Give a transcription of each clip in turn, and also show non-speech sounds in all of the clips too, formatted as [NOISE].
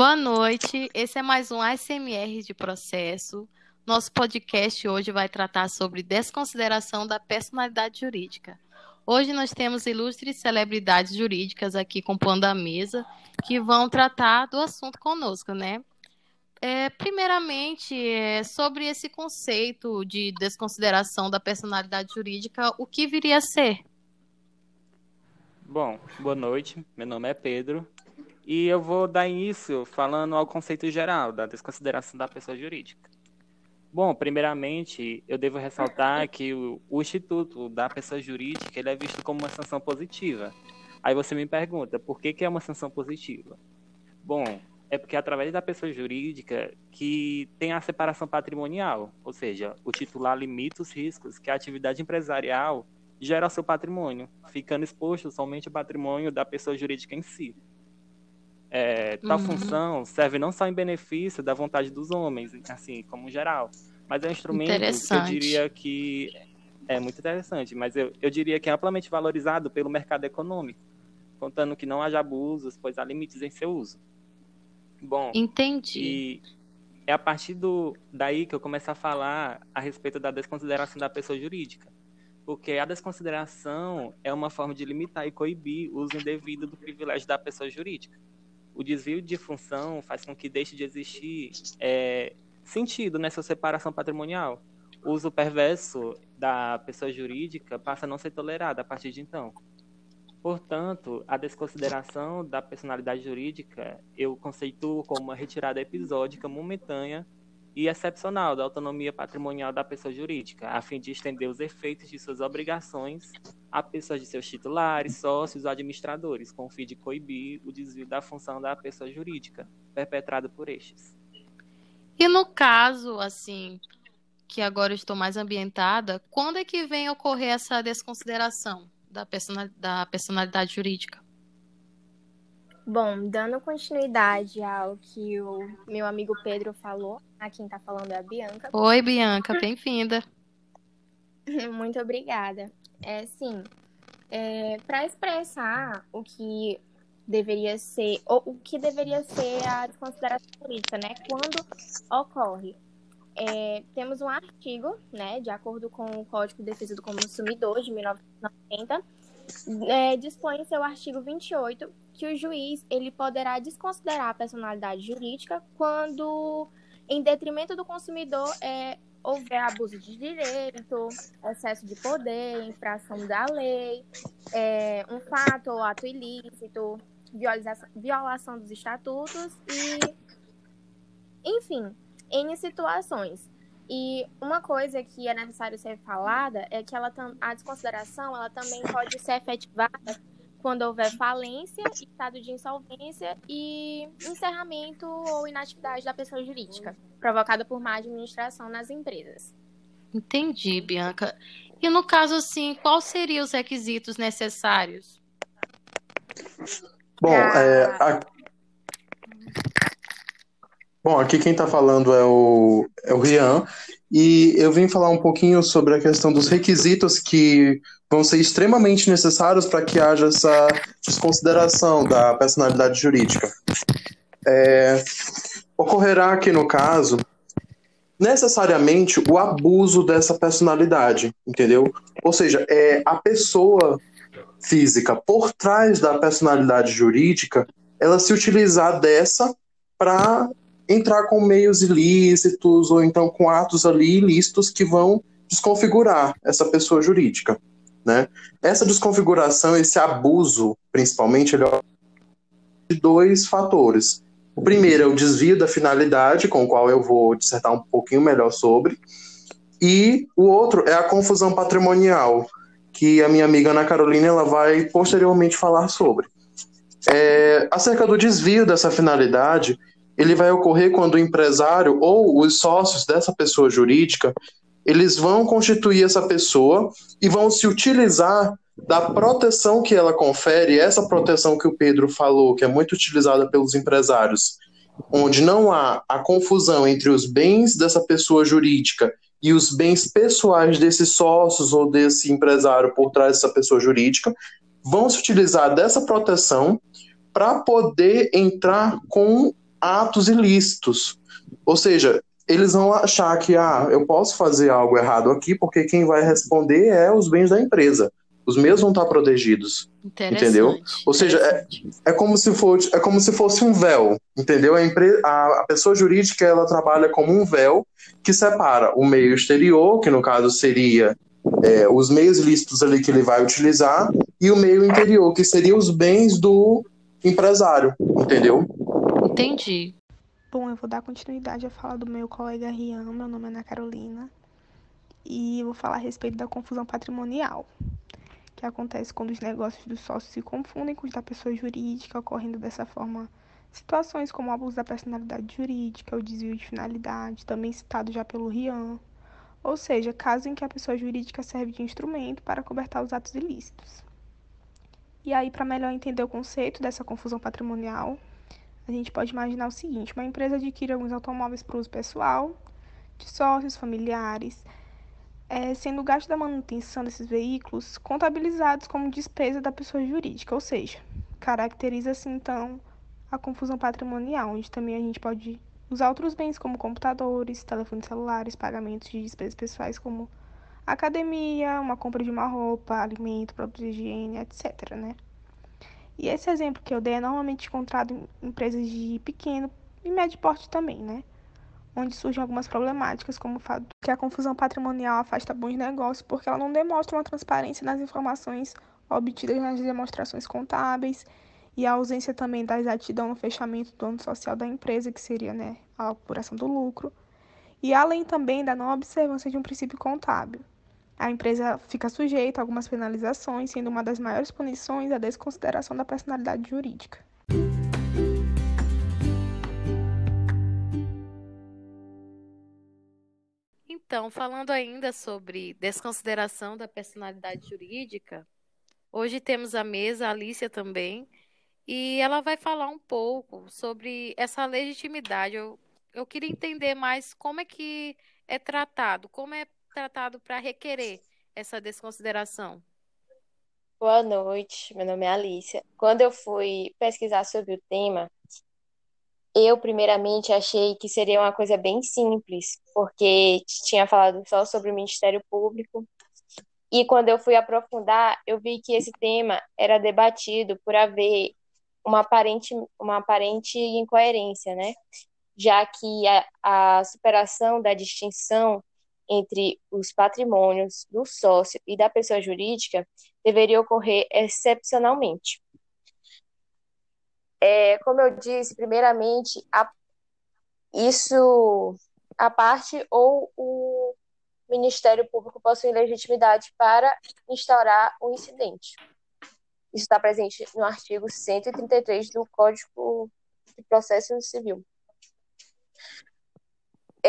Boa noite, esse é mais um ASMR de processo. Nosso podcast hoje vai tratar sobre desconsideração da personalidade jurídica. Hoje nós temos ilustres celebridades jurídicas aqui compondo a mesa que vão tratar do assunto conosco, né? É, primeiramente, é, sobre esse conceito de desconsideração da personalidade jurídica, o que viria a ser? Bom, boa noite. Meu nome é Pedro e eu vou dar início falando ao conceito geral da desconsideração da pessoa jurídica. Bom, primeiramente, eu devo ressaltar [LAUGHS] que o, o Instituto da Pessoa Jurídica ele é visto como uma sanção positiva. Aí você me pergunta, por que, que é uma sanção positiva? Bom, é porque através da pessoa jurídica que tem a separação patrimonial, ou seja, o titular limita os riscos que a atividade empresarial gera ao seu patrimônio, ficando exposto somente ao patrimônio da pessoa jurídica em si. É, tal uhum. função serve não só em benefício da vontade dos homens, assim, como geral, mas é um instrumento que eu diria que é muito interessante, mas eu, eu diria que é amplamente valorizado pelo mercado econômico, contando que não haja abusos, pois há limites em seu uso. Bom, entendi. E é a partir do, daí que eu começo a falar a respeito da desconsideração da pessoa jurídica. Porque a desconsideração é uma forma de limitar e coibir o uso indevido do privilégio da pessoa jurídica o desvio de função faz com que deixe de existir é, sentido nessa separação patrimonial. O uso perverso da pessoa jurídica passa a não ser tolerado a partir de então. Portanto, a desconsideração da personalidade jurídica eu conceituo como uma retirada episódica momentânea e excepcional da autonomia patrimonial da pessoa jurídica, a fim de estender os efeitos de suas obrigações a pessoas de seus titulares, sócios administradores, com o fim de coibir o desvio da função da pessoa jurídica, perpetrado por estes. E no caso, assim, que agora estou mais ambientada, quando é que vem ocorrer essa desconsideração da personalidade jurídica? Bom, dando continuidade ao que o meu amigo Pedro falou, a quem está falando é a Bianca. Oi, Bianca, bem-vinda. [LAUGHS] Muito obrigada. É sim, é, para expressar o que deveria ser, ou o que deveria ser a desconsideração política, né? Quando ocorre. É, temos um artigo, né, de acordo com o Código de Defesa do Consumidor de 1990, é, dispõe em seu artigo 28 que o juiz ele poderá desconsiderar a personalidade jurídica quando, em detrimento do consumidor, é, houver abuso de direito, excesso de poder, infração da lei, é, um fato ou ato ilícito, violação dos estatutos e, enfim, em situações. E uma coisa que é necessário ser falada é que ela a desconsideração ela também pode ser efetivada quando houver falência, estado de insolvência e encerramento ou inatividade da pessoa jurídica, provocada por má administração nas empresas. Entendi, Bianca. E no caso, assim, quais seriam os requisitos necessários? Bom, é, a... Bom, aqui quem está falando é o, é o Rian, e eu vim falar um pouquinho sobre a questão dos requisitos que vão ser extremamente necessários para que haja essa desconsideração da personalidade jurídica. É, ocorrerá aqui no caso necessariamente o abuso dessa personalidade, entendeu? Ou seja, é a pessoa física por trás da personalidade jurídica, ela se utilizar dessa para entrar com meios ilícitos ou então com atos ali ilícitos que vão desconfigurar essa pessoa jurídica. Né? Essa desconfiguração, esse abuso, principalmente, ele é de dois fatores. O primeiro é o desvio da finalidade, com o qual eu vou dissertar um pouquinho melhor sobre, e o outro é a confusão patrimonial, que a minha amiga Ana Carolina ela vai posteriormente falar sobre. É, acerca do desvio dessa finalidade, ele vai ocorrer quando o empresário ou os sócios dessa pessoa jurídica eles vão constituir essa pessoa e vão se utilizar da proteção que ela confere, essa proteção que o Pedro falou, que é muito utilizada pelos empresários, onde não há a confusão entre os bens dessa pessoa jurídica e os bens pessoais desses sócios ou desse empresário por trás dessa pessoa jurídica, vão se utilizar dessa proteção para poder entrar com atos ilícitos. Ou seja, eles vão achar que ah, eu posso fazer algo errado aqui porque quem vai responder é os bens da empresa. Os meus vão estar protegidos. Entendeu? Ou seja, é, é, como se fosse, é como se fosse um véu, entendeu? A, empre, a, a pessoa jurídica ela trabalha como um véu que separa o meio exterior, que no caso seria é, os meios lícitos ali que ele vai utilizar, e o meio interior, que seria os bens do empresário, entendeu? Entendi. Bom, eu vou dar continuidade à fala do meu colega Rian, meu nome é Ana Carolina, e vou falar a respeito da confusão patrimonial, que acontece quando os negócios dos sócios se confundem com os da pessoa jurídica, ocorrendo dessa forma situações como abuso da personalidade jurídica, o desvio de finalidade, também citado já pelo Rian, ou seja, caso em que a pessoa jurídica serve de instrumento para cobertar os atos ilícitos. E aí, para melhor entender o conceito dessa confusão patrimonial, a gente pode imaginar o seguinte: uma empresa adquire alguns automóveis para uso pessoal, de sócios, familiares, é, sendo o gasto da manutenção desses veículos contabilizados como despesa da pessoa jurídica, ou seja, caracteriza-se então a confusão patrimonial, onde também a gente pode usar outros bens como computadores, telefones celulares, pagamentos de despesas pessoais como academia, uma compra de uma roupa, alimento, produtos de higiene, etc, né? E esse exemplo que eu dei é normalmente encontrado em empresas de pequeno e médio porte também, né? Onde surgem algumas problemáticas, como o fato que a confusão patrimonial afasta bons negócios porque ela não demonstra uma transparência nas informações obtidas nas demonstrações contábeis e a ausência também da exatidão no fechamento do ano social da empresa, que seria né, a apuração do lucro, e além também da não observância de um princípio contábil a empresa fica sujeita a algumas penalizações, sendo uma das maiores punições a desconsideração da personalidade jurídica. Então, falando ainda sobre desconsideração da personalidade jurídica, hoje temos a mesa, a Alicia também, e ela vai falar um pouco sobre essa legitimidade. Eu, eu queria entender mais como é que é tratado, como é tratado para requerer essa desconsideração? Boa noite, meu nome é Alicia. Quando eu fui pesquisar sobre o tema, eu primeiramente achei que seria uma coisa bem simples, porque tinha falado só sobre o Ministério Público. E quando eu fui aprofundar, eu vi que esse tema era debatido por haver uma aparente, uma aparente incoerência, né? Já que a, a superação da distinção entre os patrimônios do sócio e da pessoa jurídica deveria ocorrer excepcionalmente. É, como eu disse, primeiramente, a, isso a parte ou o Ministério Público possui legitimidade para instaurar o um incidente. Isso está presente no artigo 133 do Código de Processo Civil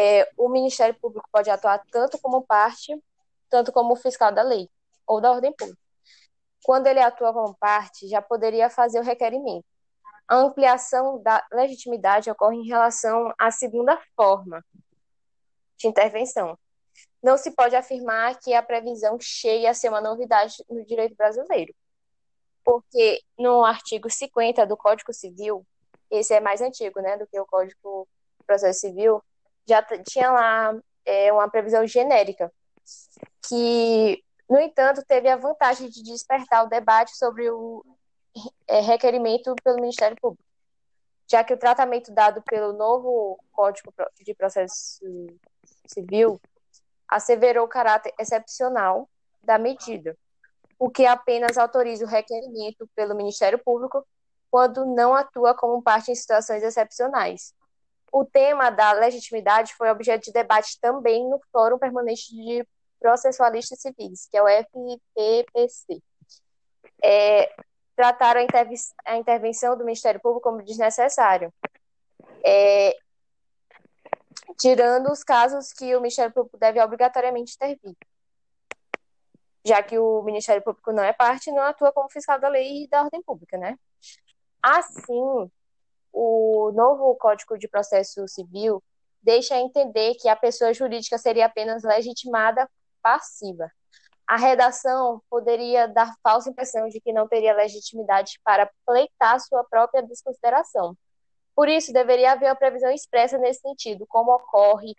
é, o Ministério Público pode atuar tanto como parte, tanto como fiscal da lei ou da ordem pública. Quando ele atua como parte, já poderia fazer o requerimento. A ampliação da legitimidade ocorre em relação à segunda forma de intervenção. Não se pode afirmar que a previsão chegue a ser uma novidade no direito brasileiro, porque no artigo 50 do Código Civil, esse é mais antigo né, do que o Código Processo Civil, já tinha lá é, uma previsão genérica, que, no entanto, teve a vantagem de despertar o debate sobre o é, requerimento pelo Ministério Público, já que o tratamento dado pelo novo Código de Processo Civil asseverou o caráter excepcional da medida, o que apenas autoriza o requerimento pelo Ministério Público quando não atua como parte em situações excepcionais, o tema da legitimidade foi objeto de debate também no Fórum Permanente de Processualistas Civis, que é o FPPC. É, trataram a, interv a, intervenção do Ministério Público como desnecessário, é, tirando os casos que o Ministério Público deve obrigatoriamente intervir, já que o Ministério Público não é parte e não atua como fiscal da lei e da ordem pública, né? Assim, o novo Código de Processo Civil deixa entender que a pessoa jurídica seria apenas legitimada passiva. A redação poderia dar falsa impressão de que não teria legitimidade para pleitar sua própria desconsideração, Por isso, deveria haver uma previsão expressa nesse sentido, como ocorre,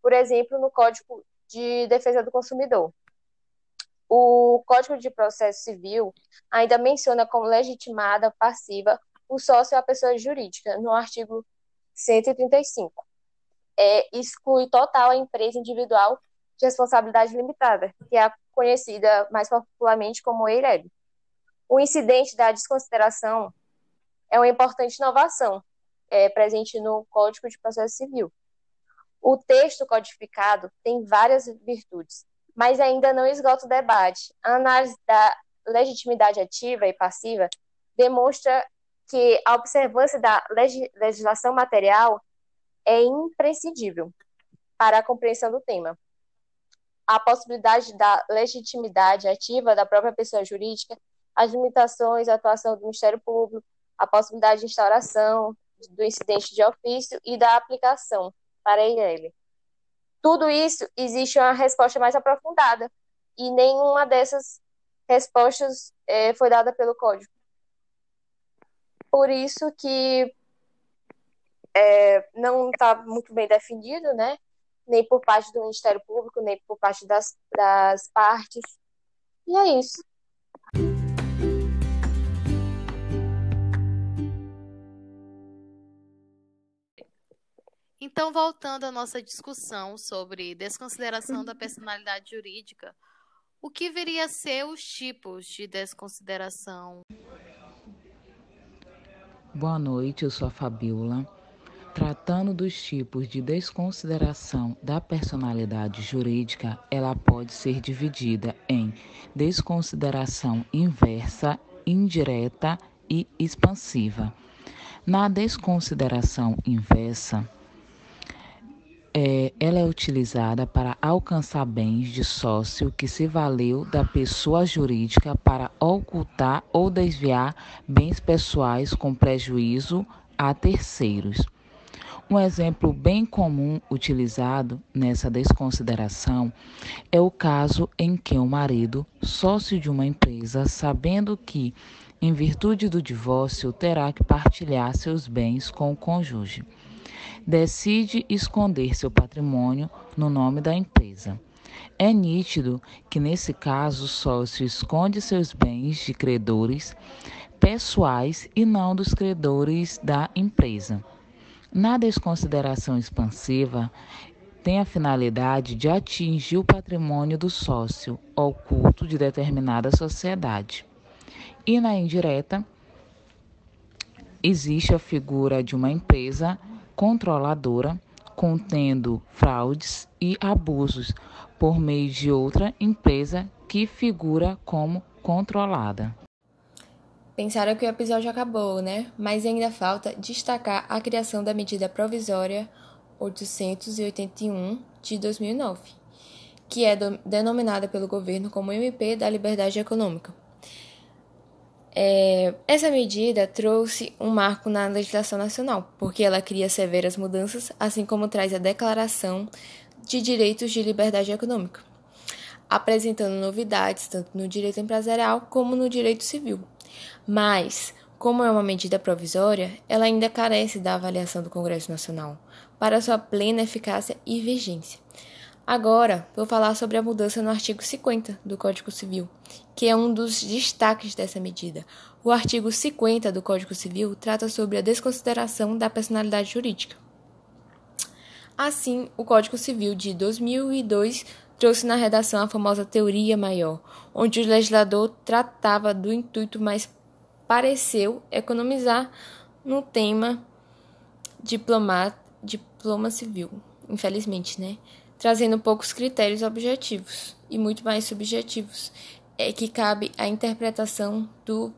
por exemplo, no Código de Defesa do Consumidor. O Código de Processo Civil ainda menciona como legitimada passiva o sócio ou a pessoa jurídica, no artigo 135. É, exclui total a empresa individual de responsabilidade limitada, que é conhecida mais popularmente como EIREB. O incidente da desconsideração é uma importante inovação é, presente no Código de Processo Civil. O texto codificado tem várias virtudes, mas ainda não esgota o debate. A análise da legitimidade ativa e passiva demonstra que a observância da legislação material é imprescindível para a compreensão do tema. A possibilidade da legitimidade ativa da própria pessoa jurídica, as limitações à atuação do Ministério Público, a possibilidade de instauração do incidente de ofício e da aplicação para ele. Tudo isso existe uma resposta mais aprofundada e nenhuma dessas respostas é, foi dada pelo código. Por isso que é, não está muito bem definido, né? Nem por parte do Ministério Público, nem por parte das, das partes. E é isso. Então, voltando à nossa discussão sobre desconsideração da personalidade jurídica, o que viria a ser os tipos de desconsideração? Boa noite, eu sou a Fabiola. Tratando dos tipos de desconsideração da personalidade jurídica, ela pode ser dividida em desconsideração inversa, indireta e expansiva. Na desconsideração inversa, é, ela é utilizada para alcançar bens de sócio que se valeu da pessoa jurídica para ocultar ou desviar bens pessoais com prejuízo a terceiros. Um exemplo bem comum utilizado nessa desconsideração é o caso em que o marido, sócio de uma empresa, sabendo que, em virtude do divórcio, terá que partilhar seus bens com o cônjuge decide esconder seu patrimônio no nome da empresa. É nítido que, nesse caso, o sócio esconde seus bens de credores pessoais e não dos credores da empresa. Na desconsideração expansiva, tem a finalidade de atingir o patrimônio do sócio oculto de determinada sociedade. E na indireta, existe a figura de uma empresa controladora, contendo fraudes e abusos por meio de outra empresa que figura como controlada. Pensaram que o episódio acabou, né? Mas ainda falta destacar a criação da medida provisória 881 de 2009, que é denominada pelo governo como MP da Liberdade Econômica. É, essa medida trouxe um marco na legislação nacional, porque ela cria severas mudanças, assim como traz a Declaração de Direitos de Liberdade Econômica, apresentando novidades tanto no direito empresarial como no direito civil. Mas, como é uma medida provisória, ela ainda carece da avaliação do Congresso Nacional para sua plena eficácia e vigência. Agora, vou falar sobre a mudança no artigo 50 do Código Civil, que é um dos destaques dessa medida. O artigo 50 do Código Civil trata sobre a desconsideração da personalidade jurídica. Assim, o Código Civil de 2002 trouxe na redação a famosa teoria maior, onde o legislador tratava do intuito, mas pareceu economizar no tema diploma, diploma civil, infelizmente, né? Trazendo poucos critérios objetivos e muito mais subjetivos, é que cabe à interpretação do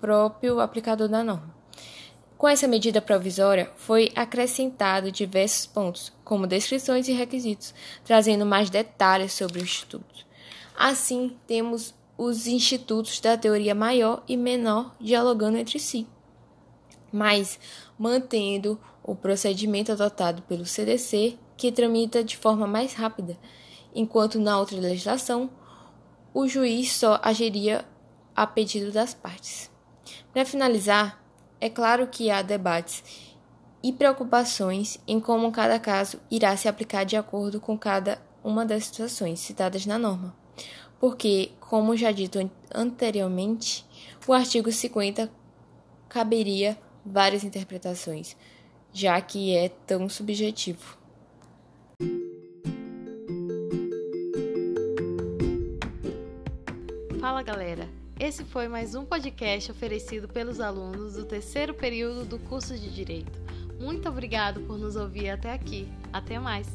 próprio aplicador da norma. Com essa medida provisória, foi acrescentado diversos pontos, como descrições e requisitos, trazendo mais detalhes sobre o instituto. Assim, temos os institutos da teoria maior e menor dialogando entre si, mas mantendo o procedimento adotado pelo CDC que tramita de forma mais rápida, enquanto na outra legislação o juiz só agiria a pedido das partes. Para finalizar, é claro que há debates e preocupações em como cada caso irá se aplicar de acordo com cada uma das situações citadas na norma. Porque, como já dito anteriormente, o artigo 50 caberia várias interpretações, já que é tão subjetivo. Fala galera! Esse foi mais um podcast oferecido pelos alunos do terceiro período do curso de Direito. Muito obrigado por nos ouvir até aqui. Até mais!